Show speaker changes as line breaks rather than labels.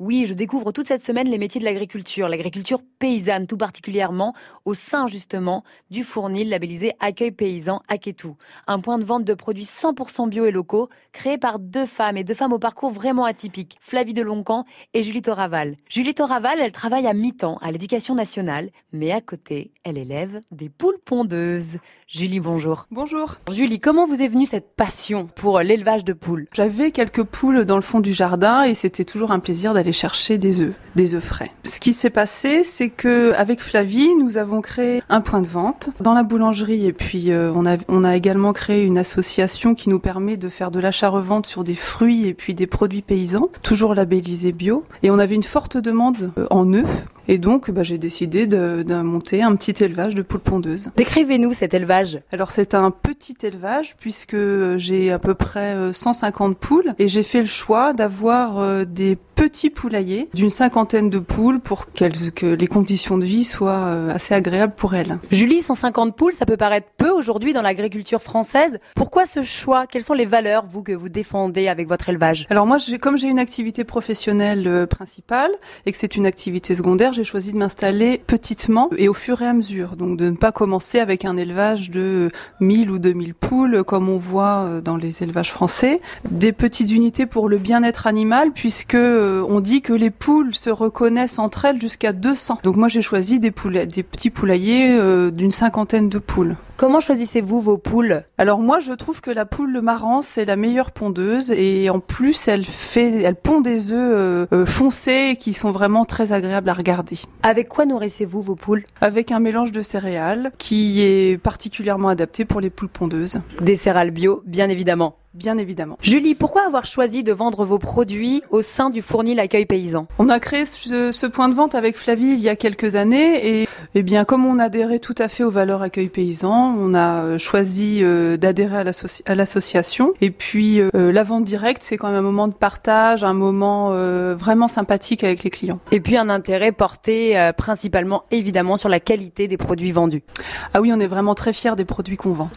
Oui, je découvre toute cette semaine les métiers de l'agriculture, l'agriculture paysanne tout particulièrement, au sein justement du fournil labellisé Accueil Paysan Aketou. Un point de vente de produits 100% bio et locaux, créé par deux femmes et deux femmes au parcours vraiment atypique, Flavie Deloncan et Julie Toraval. Julie Toraval, elle travaille à mi-temps à l'éducation nationale, mais à côté, elle élève des poules pondeuses. Julie, bonjour.
Bonjour.
Julie, comment vous est venue cette passion pour l'élevage de poules?
J'avais quelques poules dans le fond du jardin et c'était toujours un plaisir d'aller chercher des œufs, des œufs frais. Ce qui s'est passé, c'est que avec Flavie, nous avons créé un point de vente dans la boulangerie et puis euh, on, a, également créé une association qui nous permet de faire de l'achat-revente sur des fruits et puis des produits paysans, toujours labellisés bio. Et on avait une forte demande euh, en œufs et donc, bah, j'ai décidé de, de, monter un petit élevage de poules pondeuses.
Décrivez-nous cet élevage.
Alors, c'est un petit élevage puisque j'ai à peu près 150 poules et j'ai fait le choix d'avoir euh, des petits poulaillers d'une cinquantaine de poules pour que les conditions de vie soient euh, assez agréables pour elles.
Julie, 150 poules, ça peut paraître peu aujourd'hui dans l'agriculture française. Pourquoi ce choix? Quelles sont les valeurs, vous, que vous défendez avec votre élevage?
Alors moi, comme j'ai une activité professionnelle euh, principale et que c'est une activité secondaire, j'ai choisi de m'installer petitement et au fur et à mesure. Donc de ne pas commencer avec un élevage de 1000 ou 2000 poules comme on voit euh, dans les élevages français. Des petites unités pour le bien-être animal puisque euh, on dit que les poules se reconnaissent entre elles jusqu'à 200. Donc moi j'ai choisi des, des petits poulaillers euh, d'une cinquantaine de poules.
Comment choisissez-vous vos poules?
Alors moi je trouve que la poule marrant c'est la meilleure pondeuse et en plus elle fait, elle pond des œufs foncés qui sont vraiment très agréables à regarder.
Avec quoi nourrissez-vous vos poules?
Avec un mélange de céréales qui est particulièrement adapté pour les poules pondeuses.
Des céréales bio, bien évidemment.
Bien évidemment.
Julie, pourquoi avoir choisi de vendre vos produits au sein du fournil Accueil Paysan?
On a créé ce, ce, point de vente avec Flavie il y a quelques années et eh bien comme on adhérait tout à fait aux valeurs Accueil Paysan, on a choisi euh, d'adhérer à l'association et puis euh, la vente directe, c'est quand même un moment de partage, un moment euh, vraiment sympathique avec les clients.
Et puis un intérêt porté euh, principalement évidemment sur la qualité des produits vendus.
Ah oui, on est vraiment très fiers des produits qu'on vend.